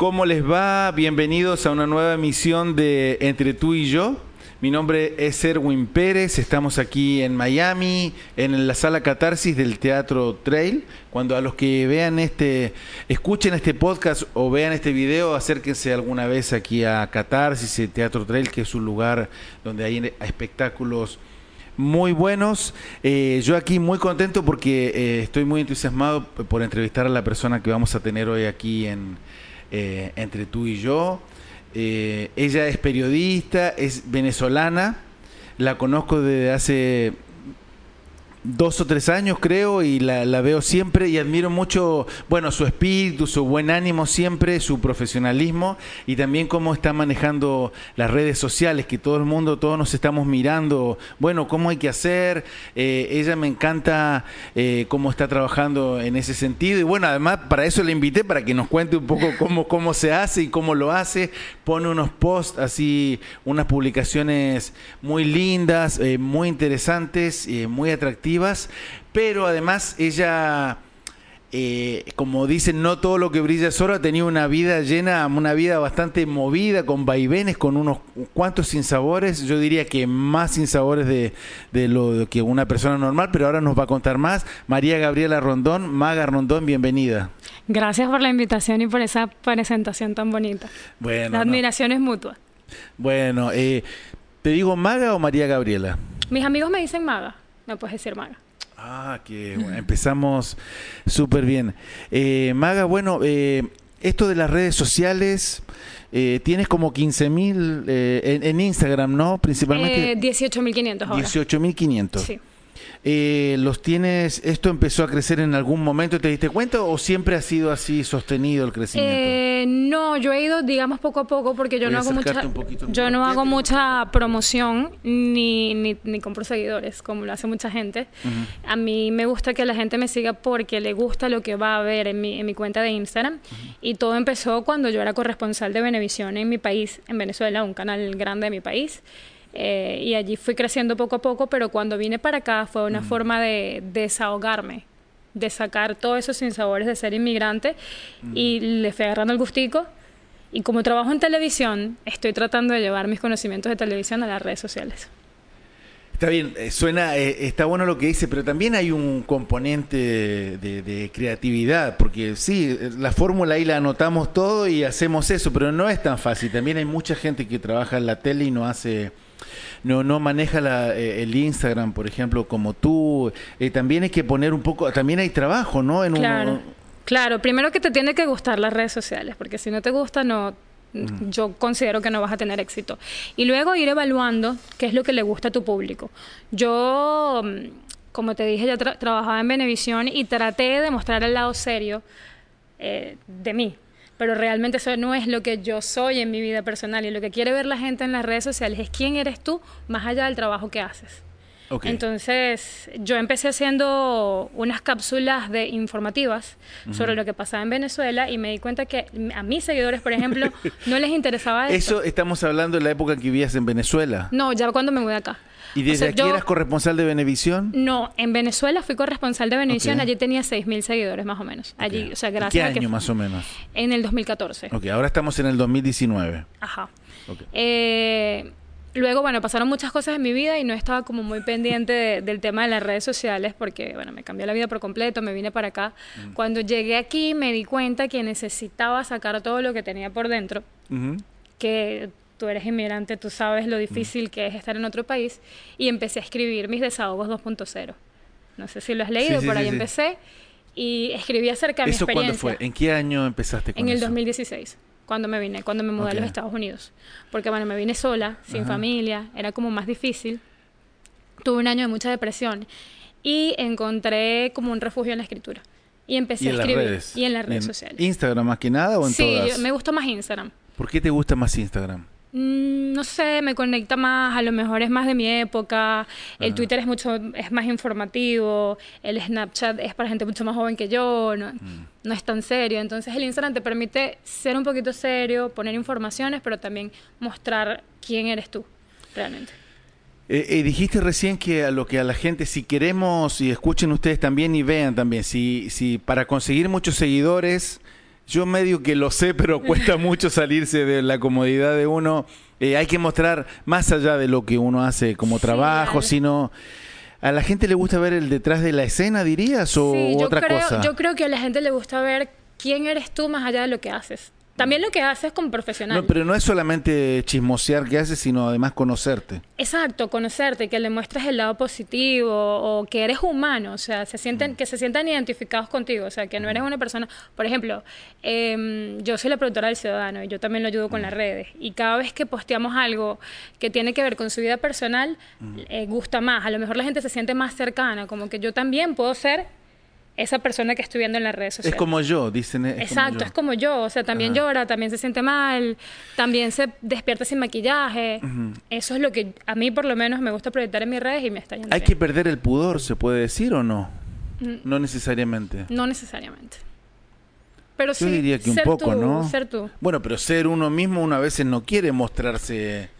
¿Cómo les va? Bienvenidos a una nueva emisión de Entre tú y yo. Mi nombre es Erwin Pérez, estamos aquí en Miami, en la sala Catarsis del Teatro Trail. Cuando a los que vean este, escuchen este podcast o vean este video, acérquense alguna vez aquí a Catarsis, el Teatro Trail, que es un lugar donde hay espectáculos muy buenos. Eh, yo aquí muy contento porque eh, estoy muy entusiasmado por entrevistar a la persona que vamos a tener hoy aquí en eh, Entre tú y yo. ella es periodista, es venezolana, la conozco desde hace dos o tres años creo y la, veo siempre y admiro mucho, bueno, su espíritu, su buen ánimo siempre, su profesionalismo y también cómo está manejando las redes sociales, que todo el mundo, todos nos estamos mirando, bueno, cómo hay que hacer. Eh, ella me encanta eh, cómo está trabajando en ese sentido y bueno, además para eso la invité, para que nos cuente un poco cómo, cómo se hace y cómo lo hace. Pone unos posts así, unas publicaciones muy lindas, eh, muy interesantes, muy atractivas pero además ella, eh, como dicen, no todo lo que brilla es oro, ha tenido una vida llena, una vida bastante movida, con vaivenes, con unos cuantos sinsabores, yo diría que más sinsabores de, de lo que una persona normal, pero ahora nos va a contar más. María Gabriela Rondón, Maga Rondón, bienvenida. Gracias por la invitación y por esa presentación tan bonita. Bueno, la admiración es mutua. Bueno, eh, ¿te digo Maga o María Gabriela? Mis amigos me dicen Maga me puedes decir Maga. Ah, que empezamos súper bien. Eh, Maga, bueno, eh, esto de las redes sociales, eh, tienes como 15 mil en, en, Instagram, ¿no? Principalmente. 18.500 ahora. 18.500. Sí eh, los tienes, ¿esto empezó a crecer en algún momento, te diste cuenta o siempre ha sido así sostenido el crecimiento? Eh, no, yo he ido, digamos, poco a poco porque yo no hago mucha, yo no hago mucha promoción ni, ni, ni, compro seguidores como lo hace mucha gente. A mí me gusta que la gente me siga porque le gusta lo que va a ver en mi, en mi cuenta de Instagram y todo empezó cuando yo era corresponsal de Venevisión en mi país, en Venezuela, un canal grande de mi país. Eh, y allí fui creciendo poco a poco, pero cuando vine para acá fue una forma de, desahogarme, de sacar todos esos sinsabores de ser inmigrante y le fui agarrando el gustico. Y como trabajo en televisión, estoy tratando de llevar mis conocimientos de televisión a las redes sociales. Está bien, eh, suena, eh, está bueno lo que dice, pero también hay un componente de, de creatividad, porque sí, la fórmula ahí la anotamos todo y hacemos eso, pero no es tan fácil. También hay mucha gente que trabaja en la tele y no hace no, no maneja la, eh, el Instagram, por ejemplo, como tú. Eh, también hay que poner un poco, también hay trabajo, ¿no? En claro, claro. Primero que te tiene que gustar las redes sociales, porque si no te gusta, no, yo considero que no vas a tener éxito. Y luego ir evaluando qué es lo que le gusta a tu público. Yo, mm, como te dije, ya trabajaba en Venevisión y traté de mostrar el lado serio eh, de mí pero realmente eso no es lo que yo soy en mi vida personal y lo que quiere ver la gente en las redes sociales es quién eres tú más allá del trabajo que haces. Entonces, yo empecé haciendo unas cápsulas de informativas sobre lo que pasaba en Venezuela y me di cuenta que a mis seguidores, por ejemplo, no les interesaba eso. Eso estamos hablando de la época en que vivías en Venezuela. No, ya cuando me mudé acá. ¿Y desde aquí eras corresponsal de Venevisión? No, en Venezuela fui corresponsal de Venevisión, allí tenía 6.000 seguidores más o menos. Allí, o sea, gracias ¿Qué año más o menos? En el 2014. Ok, ahora estamos en el 2019. Ajá. Eh, luego, bueno, pasaron muchas cosas en mi vida y no estaba como muy pendiente del tema de las redes sociales porque, bueno, me cambió la vida por completo, me vine para acá. Mm. Cuando llegué aquí me di cuenta que necesitaba sacar todo lo que tenía por dentro, que tú eres inmigrante, tú sabes lo difícil que es estar en otro país, y empecé a escribir mis desahogos 2.0. No sé si lo has leído, por ahí empecé, y escribí acerca de mi experiencia. ¿Eso cuándo fue? ¿En qué año empezaste con En el 2016, cuando me vine, cuando me mudé a los Estados Unidos. Porque, bueno, me vine sola, sin familia, era como más difícil. Tuve un año de mucha depresión y encontré como un refugio en la escritura. Y empecé a escribir. Y en las redes sociales. ¿Instagram más que nada o en todas? Sí, me gusta más Instagram. ¿Por qué te gusta más Instagram? Mm, no sé, me conecta más, a lo mejor es más de mi época, el Twitter es mucho, es más informativo, el Snapchat es para gente mucho más joven que yo, no, mm. no es tan serio, entonces el Instagram te permite ser un poquito serio, poner informaciones, pero también mostrar quién eres tú, realmente. Eh, eh, dijiste recién que a lo que a la gente, si queremos, y escuchen ustedes también y vean también, si, si para conseguir muchos seguidores Yo medio que lo sé, pero cuesta mucho salirse de la comodidad de uno. Eh, hay que mostrar más allá de lo que uno hace como trabajo, sino... ¿A la gente le gusta ver el detrás de la escena, dirías, o otra cosa? Yo creo que a la gente le gusta ver quién eres tú más allá de lo que haces. También lo que haces como profesional. No, pero no es solamente chismosear que haces, sino además conocerte. Exacto, conocerte, que le muestres el lado positivo o que eres humano, o sea, se sienten, mm. que se sientan identificados contigo, o sea, que no eres mm. una persona, por ejemplo, em, yo soy la productora del Ciudadano y yo también lo ayudo con mm. las redes y cada vez que posteamos algo que tiene que ver con su vida personal, eh, gusta más, a lo mejor la gente se siente más cercana, como que yo también puedo ser esa persona que estoy viendo en las redes sociales. Es como yo, dicen. Exacto, es como yo. O sea, también llora, también se siente mal, también se despierta sin maquillaje. Eso es lo que a mí por lo menos me gusta proyectar en mis redes y me está yendo ¿Hay que perder el pudor, se puede decir o no? Mm. No necesariamente. No necesariamente. Pero yo diría que un poco, ¿no? Ser tú. Bueno, pero ser uno mismo uno a veces no quiere mostrarse.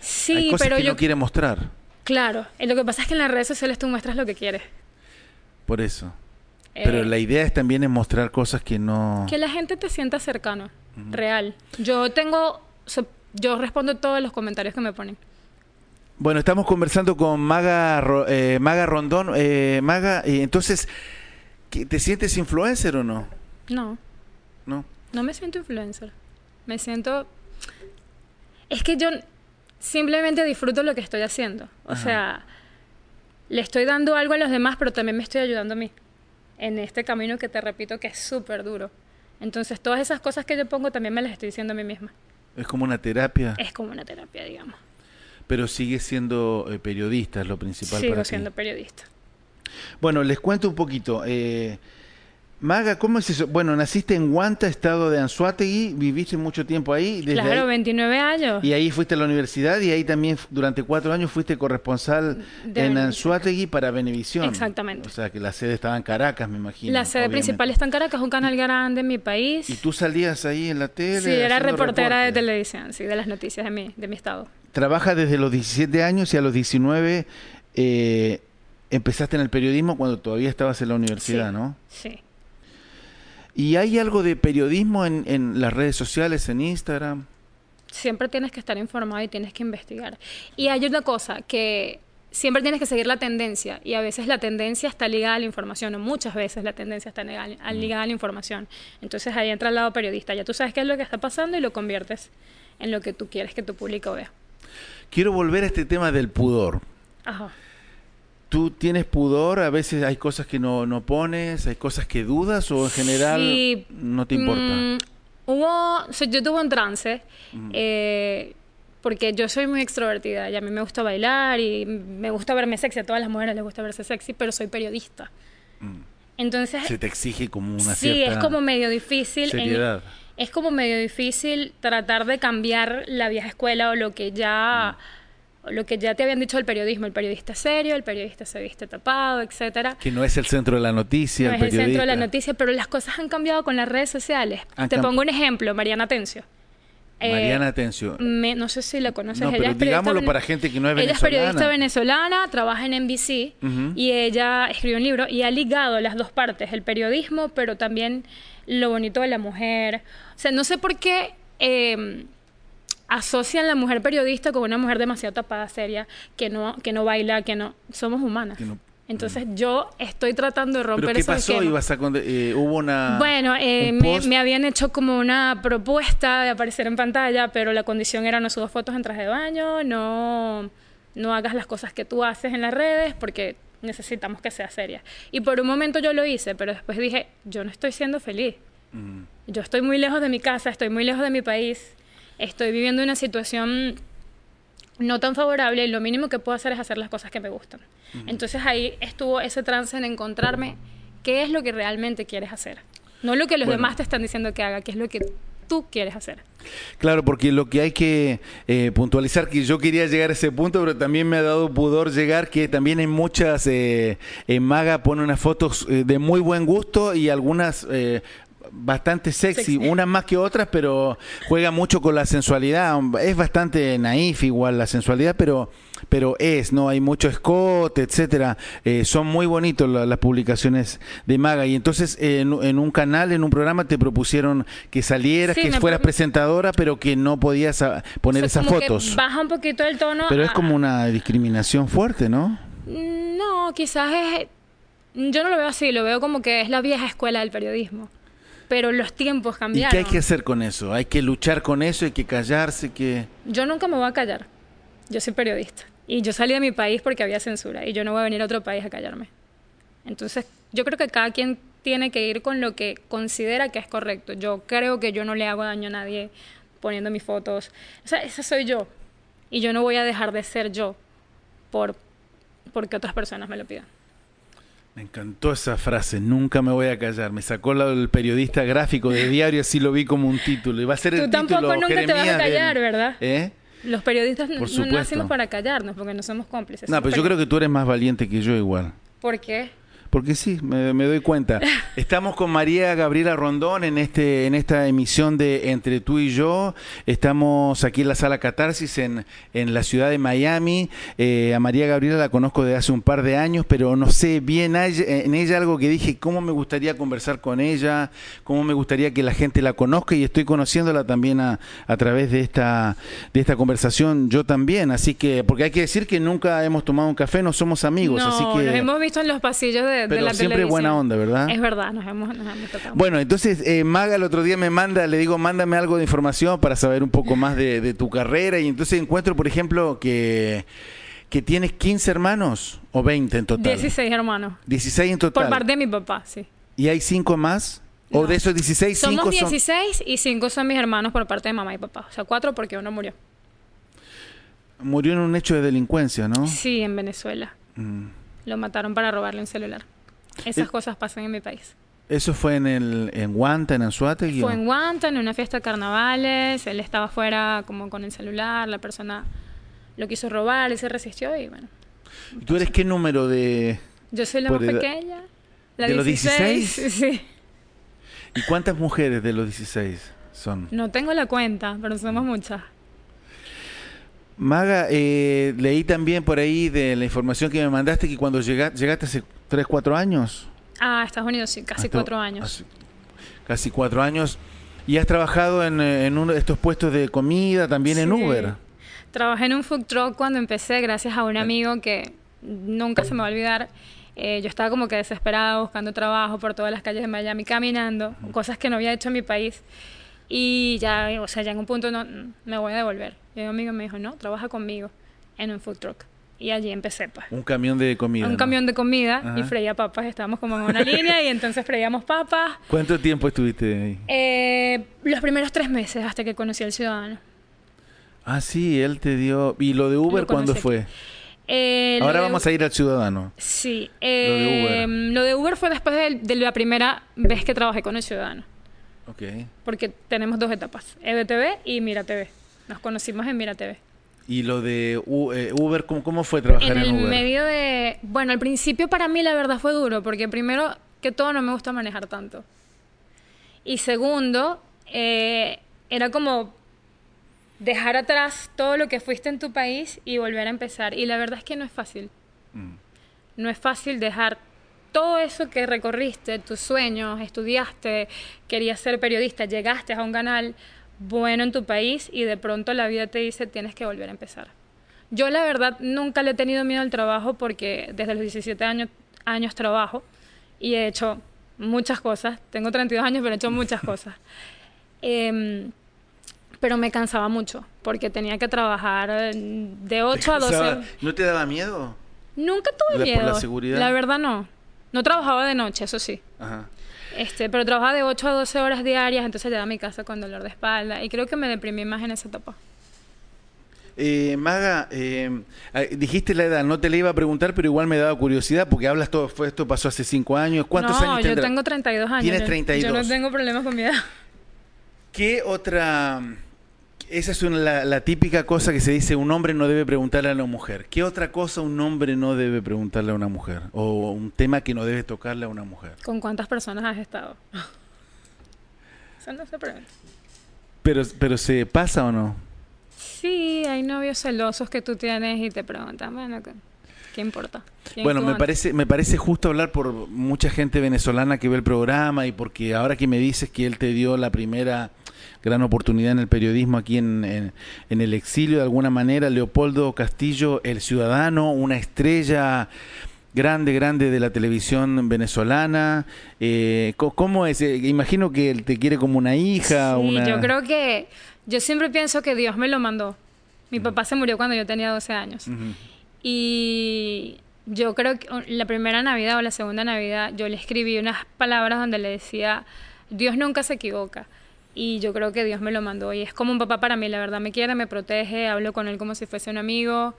Sí, Hay cosas pero que yo no quiere mostrar. Claro, lo que pasa es que en las redes sociales tú muestras lo que quieres. Por eso. Pero eh, la idea es también es mostrar cosas que no... Que la gente te sienta cercano, real. Yo tengo... yo respondo todos los comentarios que me ponen. Bueno, estamos conversando con Maga, eh, Maga Rondón. Eh, Maga, entonces, ¿te sientes influencer o no? No. ¿No? No me siento influencer. Me siento... Es que yo simplemente disfruto lo que estoy haciendo. O sea, le estoy dando algo a los demás, pero también me estoy ayudando a mí en este camino que te repito que es súper duro. Entonces todas esas cosas que yo pongo también me las estoy diciendo a mí misma. Es como una terapia. Es como una terapia, digamos. Pero sigue siendo eh, periodista, es lo principal Sigo siendo periodista. Bueno, les cuento un poquito. Eh, Maga, ¿cómo es eso? Bueno, naciste en Huanta, estado de Anzuategui, viviste mucho tiempo ahí. Desde claro, 29 años. Y ahí fuiste a la universidad y ahí también durante cuatro años fuiste corresponsal en Anzuategui para Venevisión. Exactamente. O sea, que la sede estaba en Caracas, me imagino. La sede principal está en Caracas, un canal grande en mi país. ¿Y tú salías ahí en la tele? Sí, era reportera de televisión, sí, de las noticias de mi, de mi estado. Trabajas desde los 17 años y a los 19 eh, empezaste en el periodismo cuando todavía estabas en la universidad, ¿no? Sí. ¿Y hay algo de periodismo en, en las redes sociales, en Instagram? Siempre tienes que estar informado y tienes que investigar. Y hay una cosa que siempre tienes que seguir la tendencia y a veces la tendencia está ligada a la información o muchas veces la tendencia está mm. ligada a la información. Entonces ahí entra el lado periodista. Ya tú sabes qué es lo que está pasando y lo conviertes en lo que tú quieres que tu público vea. Quiero volver a este tema del pudor. Ajá. ¿Tú tienes pudor? A veces hay cosas que no, no pones, hay cosas que dudas o en general no te importa. Mm, hubo, yo tuve un trance mm. eh, porque yo soy muy extrovertida y a mí me gusta bailar y me gusta verme sexy, a todas las mujeres les gusta verse sexy, pero soy periodista. Mm. Entonces... Se te exige como una sí, es como medio difícil. Seriedad. es como medio difícil tratar de cambiar la vieja escuela o lo que ya lo que ya te habían dicho del periodismo, el periodista serio, el periodista se viste tapado, etcétera. Que no es el centro de la noticia. No es el centro de la noticia, pero las cosas han cambiado con las redes sociales. te pongo un ejemplo, Mariana Tencio. Eh, Mariana Tencio. no sé si la conoces. No, pero digámoslo para gente que no es venezolana. Ella es periodista venezolana, trabaja en NBC y ella escribió un libro y ha ligado las dos partes, el periodismo, pero también lo bonito de la mujer. O sea, no sé por qué... Eh, asocian la mujer periodista con una mujer demasiado tapada, seria, que no, que no baila, que no... Somos humanas. Entonces yo estoy tratando de romper ¿Pero qué pasó? ¿Ibas a eh, ¿Hubo una...? Bueno, eh, me, habían hecho como una propuesta de aparecer en pantalla, pero la condición era no subas fotos en traje de baño, no, no hagas las cosas que tú haces en las redes, porque necesitamos que sea seria. Y por un momento yo lo hice, pero después dije, yo no estoy siendo feliz. Yo estoy muy lejos de mi casa, estoy muy lejos de mi país estoy viviendo una situación no tan favorable y lo mínimo que puedo hacer es hacer las cosas que me gustan. Entonces ahí estuvo ese trance en encontrarme qué es lo que realmente quieres hacer. No lo que los demás te están diciendo que haga, qué es lo que tú quieres hacer. Claro, porque lo que hay que eh, puntualizar, que yo quería llegar a ese punto, pero también me ha dado pudor llegar, que también en muchas, eh, en Maga pone unas fotos eh, de muy buen gusto y algunas bastante sexy, unas más que otras, pero juega mucho con la sensualidad. Es bastante naif igual la sensualidad, pero pero es, ¿no? Hay mucho escote, etcétera. Eh, son muy bonitos las publicaciones de Maga. Y entonces en, un canal, en un programa, te propusieron que salieras, que fueras presentadora, pero que no podías ah, poner esas fotos. baja un poquito el tono. Pero es como una discriminación fuerte, ¿no? No, quizás es yo no lo veo así, lo veo como que es la vieja escuela del periodismo. Pero los tiempos cambiaron. ¿Y qué hay que hacer con eso? ¿Hay que luchar con eso? ¿Hay que callarse? que Yo nunca me voy a callar. Yo soy periodista. Y yo salí de mi país porque había censura. Y yo no voy a venir a otro país a callarme. Entonces, yo creo que cada quien tiene que ir con lo que considera que es correcto. Yo creo que yo no le hago daño a nadie poniendo mis fotos. O sea, esa soy yo. Y yo no voy a dejar de ser yo por porque otras personas me lo pidan. Me encantó esa frase, nunca me voy a callar. Me sacó el periodista gráfico de diario, así lo vi como un título. Y va a ser Tú tampoco nunca te vas a callar, ¿verdad? ¿Eh? Los periodistas no nacimos para callarnos, porque no somos cómplices. No, pero yo creo que tú eres más valiente que yo igual. ¿Por qué? Porque sí, me, doy cuenta. Estamos con María Gabriela Rondón en este en esta emisión de Entre tú y yo. Estamos aquí en la sala Catarsis en, en la ciudad de Miami. Eh, a María Gabriela la conozco desde hace un par de años, pero no sé bien en ella algo que dije, cómo me gustaría conversar con ella, cómo me gustaría que la gente la conozca y estoy conociéndola también a, a través de esta, de esta conversación yo también. Así que, porque hay que decir que nunca hemos tomado un café, no somos amigos. así que... nos hemos visto en los pasillos de pero siempre buena onda, ¿verdad? Es verdad, nos hemos, tocado. Bueno, entonces eh, Maga el otro día me manda, le digo, mándame algo de información para saber un poco más de, tu carrera y entonces encuentro, por ejemplo, que que tienes 15 hermanos o 20 en total. 16 hermanos. 16 en total. Por parte de mi papá, sí. ¿Y hay 5 más? ¿O de esos 16, 5 Somos 16 y 5 son mis hermanos por parte de mamá y papá. O sea, 4 porque uno murió. Murió en un hecho de delincuencia, ¿no? Sí, en Venezuela. Mm. Lo mataron para robarle un celular. Esas cosas pasan en mi país. ¿Eso fue en el en Guanta, en Anzuategui? Fue en Guanta, en una fiesta de carnavales. Él estaba afuera como con el celular. La persona lo quiso robar, él se resistió y bueno. ¿Y tú eres qué número de...? Yo soy la más pequeña. La ¿De los 16? Sí. ¿Y cuántas mujeres de los 16 son? No tengo la cuenta, pero somos muchas. Maga, eh, leí también por ahí de la información que me mandaste que cuando llegaste, llegaste hace 3, 4 años. Ah, Estados Unidos, sí, casi 4 años. Casi 4 años. ¿Y has trabajado en, en, uno de estos puestos de comida, también en Uber? Trabajé en un food truck cuando empecé, gracias a un eh. amigo que nunca se me va a olvidar. Eh, yo estaba como que desesperada buscando trabajo por todas las calles de Miami, caminando, cosas que no había hecho en mi país. Y ya, o sea, ya en un punto no, me voy a devolver. Y un amigo me dijo, no, trabaja conmigo en un food truck. Y allí empecé, pues. Un camión de comida. Un camión de comida y freía papas. Estábamos como en una línea y entonces freíamos papas. ¿Cuánto tiempo estuviste ahí? Eh, los primeros tres meses hasta que conocí al ciudadano. Ah, sí, él te dio... ¿Y lo de Uber cuándo fue? Eh, Ahora vamos a ir al ciudadano. Sí. lo, de Uber. Em, lo de Uber fue después de, de, la primera vez que trabajé con el ciudadano. Ok. Porque tenemos dos etapas, EBTV y Mira TV. Nos conocimos en Mira TV. ¿Y lo de eh, Uber, ¿cómo, fue trabajar en, en el medio de... Bueno, al principio para mí la verdad fue duro, porque primero que todo no me gusta manejar tanto. Y segundo, eh, era como dejar atrás todo lo que fuiste en tu país y volver a empezar. Y la verdad es que no es fácil. Mm. No es fácil dejar todo eso que recorriste, tus sueños, estudiaste, querías ser periodista, llegaste a un canal bueno en tu país y de pronto la vida te dice tienes que volver a empezar. Yo la verdad nunca le he tenido miedo al trabajo porque desde los 17 años, años trabajo y he hecho muchas cosas. Tengo 32 años pero he hecho muchas cosas. Em, pero me cansaba mucho porque tenía que trabajar de 8 a 12. ¿No te daba miedo? Nunca tuve miedo. la seguridad? La verdad no. No trabajaba de noche, eso sí. Ajá. Este, pero trabajaba de 8 a 12 horas diarias, entonces llegaba a mi casa con dolor de espalda y creo que me deprimí más en esa etapa. Eh, Maga, eh, ah, dijiste la edad, no te la iba a preguntar, pero igual me daba curiosidad porque hablas todo, fue, esto pasó hace 5 años. ¿Cuántos años tendrás? yo tengo 32 años. Tienes 32. Yo no tengo problemas con mi edad. ¿Qué otra esa es la, típica cosa que se dice, un hombre no debe preguntarle a una mujer. ¿Qué otra cosa un hombre no debe preguntarle a una mujer? O un tema que no debe tocarle a una mujer. ¿Con cuántas personas has estado? Eso no se pregunta. Pero, pero ¿se pasa o no? Sí, hay novios celosos que tú tienes y te preguntan, bueno, ¿qué, importa? Bueno, me parece, me parece justo hablar por mucha gente venezolana que ve el programa y porque ahora que me dices que él te dio la primera gran oportunidad en el periodismo aquí en, en, el exilio, de alguna manera, Leopoldo Castillo, el ciudadano, una estrella grande, grande de la televisión venezolana. Eh, ¿Cómo es? Eh, imagino que él te quiere como una hija. Sí, yo creo que yo siempre pienso que Dios me lo mandó. Mi papá se murió cuando yo tenía 12 años. Y yo creo que la primera Navidad o la segunda Navidad yo le escribí unas palabras donde le decía, Dios nunca se equivoca. Y yo creo que Dios me lo mandó. Y es como un papá para mí, la verdad me quiere, me protege, hablo con él como si fuese un amigo.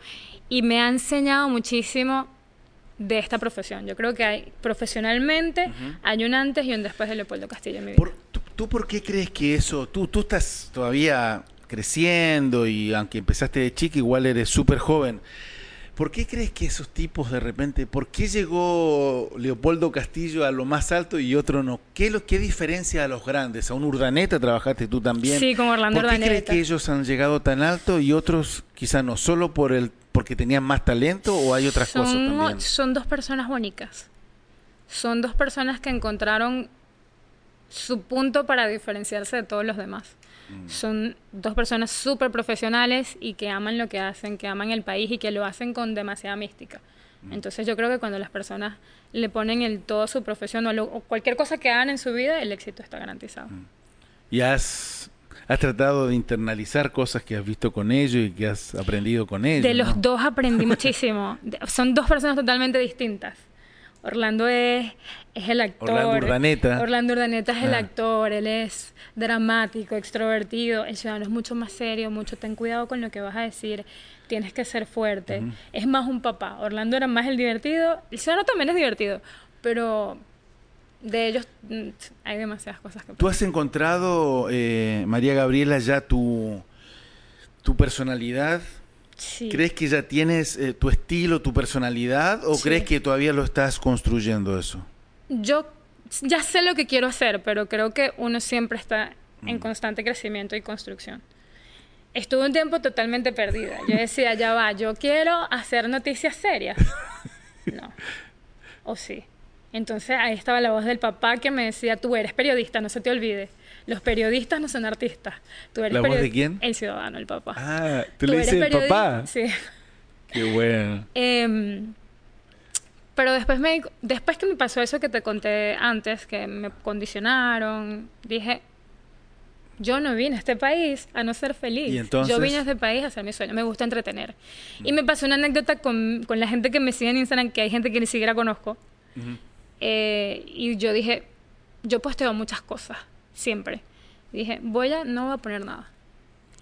Y me ha enseñado muchísimo de esta profesión. Yo creo que hay profesionalmente hay un antes y un después de Leopoldo Castillo en mi vida. ¿tú, por qué crees que eso, tú, tú estás todavía creciendo y aunque empezaste de chica igual eres súper joven, ¿Por qué crees que esos tipos de repente, por qué llegó Leopoldo Castillo a lo más alto y otro no? ¿Qué, lo, qué diferencia a los grandes? A un Urdaneta trabajaste tú también. Sí, como Orlando ¿Por qué crees que ellos han llegado tan alto y otros quizá no solo por el porque tenían más talento o hay otras cosas también? Son dos personas bonitas. Son dos personas que encontraron su punto para diferenciarse de todos los demás. Mm. Son dos personas súper profesionales y que aman lo que hacen, que aman el país y que lo hacen con demasiada mística. Mm. Entonces yo creo que cuando las personas le ponen el todo a su profesión o, cualquier cosa que hagan en su vida, el éxito está garantizado. Mm. ¿Y has, has tratado de internalizar cosas que has visto con ellos y que has aprendido con ellos? De los dos aprendí muchísimo. Son dos personas totalmente distintas. Orlando es, es el actor. Orlando Urdaneta. Orlando Urdaneta es el ah. actor, él es dramático, extrovertido. El ciudadano es mucho más serio, mucho ten cuidado con lo que vas a decir, tienes que ser fuerte. Es más un papá. Orlando era más el divertido. El ciudadano también es divertido, pero de ellos mm, hay demasiadas cosas que... ¿Tú has encontrado, eh, María Gabriela, ya tu, tu personalidad? ¿Crees que ya tienes eh, tu estilo, tu personalidad o crees que todavía lo estás construyendo eso? Yo ya sé lo que quiero hacer, pero creo que uno siempre está en mm. constante crecimiento y construcción. Estuve un tiempo totalmente perdida. Yo decía, ya va, yo quiero hacer noticias serias. No. O sí. Entonces ahí estaba la voz del papá que me decía, tú eres periodista, no se te olvide. Los periodistas no son artistas. ¿La voz de quién? El ciudadano, el papá. Ah, ¿tú, le dices el papá? Sí. Qué bueno. Em, pero después, me, después que me pasó eso que te conté antes, que me condicionaron, dije, yo no vine a este país a no ser feliz. Yo vine a este país a hacer mi sueño. Me gusta entretener. Y me pasó una anécdota con, con, la gente que me sigue en Instagram, que hay gente que ni siquiera conozco. Eh, y yo dije, yo posteo muchas cosas siempre. dije, voy a, no voy a poner nada.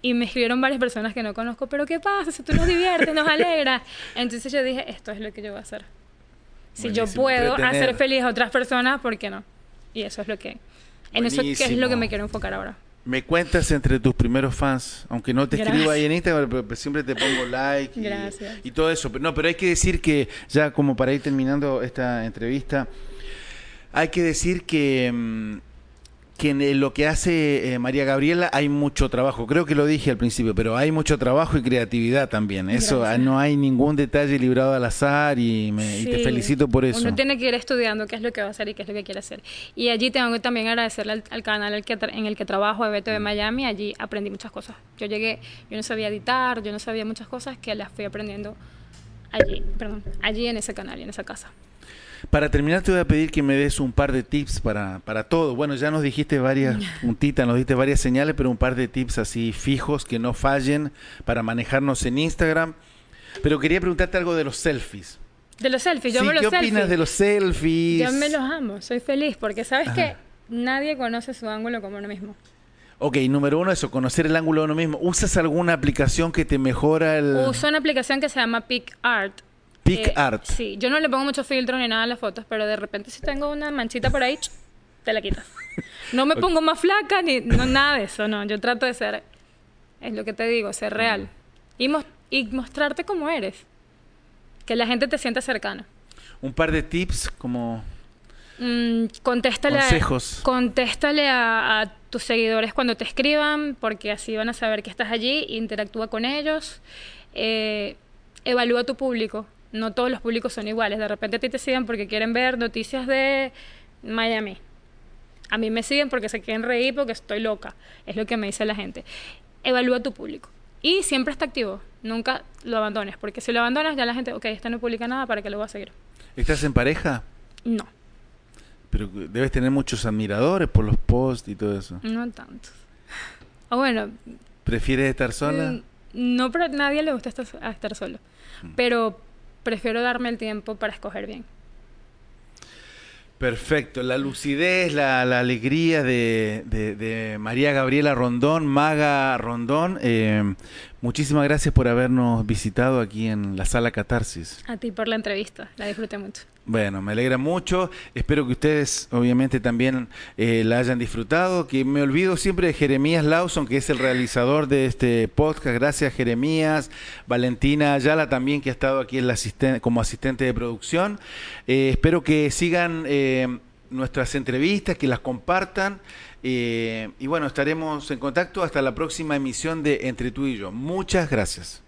Y me escribieron varias personas que no conozco, pero ¿qué pasa? Si tú nos diviertes, nos alegra Entonces yo dije, esto es lo que yo voy a hacer. Si yo puedo hacer feliz a otras personas, ¿por qué no? Y eso es lo que, en eso que es lo que me quiero enfocar ahora. Me cuentas entre tus primeros fans, aunque no te escribo ahí en Instagram, pero, siempre te pongo like y, y, todo eso. No, pero hay que decir que ya como para ir terminando esta entrevista, hay que decir que mm, que en lo que hace eh, María Gabriela hay mucho trabajo. Creo que lo dije al principio, pero hay mucho trabajo y creatividad también. Eso ah, no hay ningún detalle librado al azar y, te felicito por eso. Uno tiene que ir estudiando qué es lo que va a hacer y qué es lo que quiere hacer. Y allí tengo que también agradecerle al, canal en el que trabajo, Beto de mm. Miami. Allí aprendí muchas cosas. Yo llegué, yo no sabía editar, yo no sabía muchas cosas que las fui aprendiendo allí, perdón, allí en ese canal y en esa casa. Para terminar te voy a pedir que me des un par de tips para, para todo. Bueno, ya nos dijiste varias puntitas, nos diste varias señales, pero un par de tips así fijos que no fallen para manejarnos en Instagram. Pero quería preguntarte algo de los selfies. De los selfies, yo me los ¿Qué opinas de los selfies? Yo me los amo, soy feliz, porque sabes que nadie conoce su ángulo como uno mismo. Ok, número uno, eso, conocer el ángulo de uno mismo. ¿Usas alguna aplicación que te mejora el...? Uso una aplicación que se llama PicArt. Eh, art. Sí, yo no le pongo mucho filtro ni nada a las fotos, pero de repente si tengo una manchita por ahí, te la quitas. No me pongo más flaca ni nada de eso, no. Yo trato de ser, es lo que te digo, ser real. Y, y mostrarte como eres. Que la gente te sienta cercana. Un par de tips como Mm, contéstale Consejos. A, contéstale a, tus seguidores cuando te escriban, porque así van a saber que estás allí, interactúa con ellos, eh, evalúa tu público. No todos los públicos son iguales. De repente a ti te siguen porque quieren ver noticias de Miami. A mí me siguen porque se quieren reír porque estoy loca. Es lo que me dice la gente. Evalúa tu público. Y siempre está activo. Nunca lo abandones. Porque si lo abandonas, ya la gente, ok, este no publica nada, ¿para qué lo voy a seguir? ¿Estás en pareja? No. Pero debes tener muchos admiradores por los posts y todo eso. No tantos. O bueno. ¿Prefieres estar sola? Mm, no, pero a nadie le gusta estar, estar solo. Mm. Pero prefiero darme el tiempo para escoger bien. Perfecto, la lucidez, la, alegría de, María Gabriela Rondón, Maga Rondón. Eh, muchísimas gracias por habernos visitado aquí en la sala Catarsis. A ti por la entrevista, la disfruté mucho. Bueno, me alegra mucho. Espero que ustedes, obviamente, también eh, la hayan disfrutado. Que me olvido siempre de Jeremías Lawson, que es el realizador de este podcast. Gracias, Jeremías. Valentina Ayala también, que ha estado aquí como asistente de producción. Eh, espero que sigan eh, nuestras entrevistas, que las compartan. y bueno, estaremos en contacto hasta la próxima emisión de Entre tú y yo. Muchas gracias.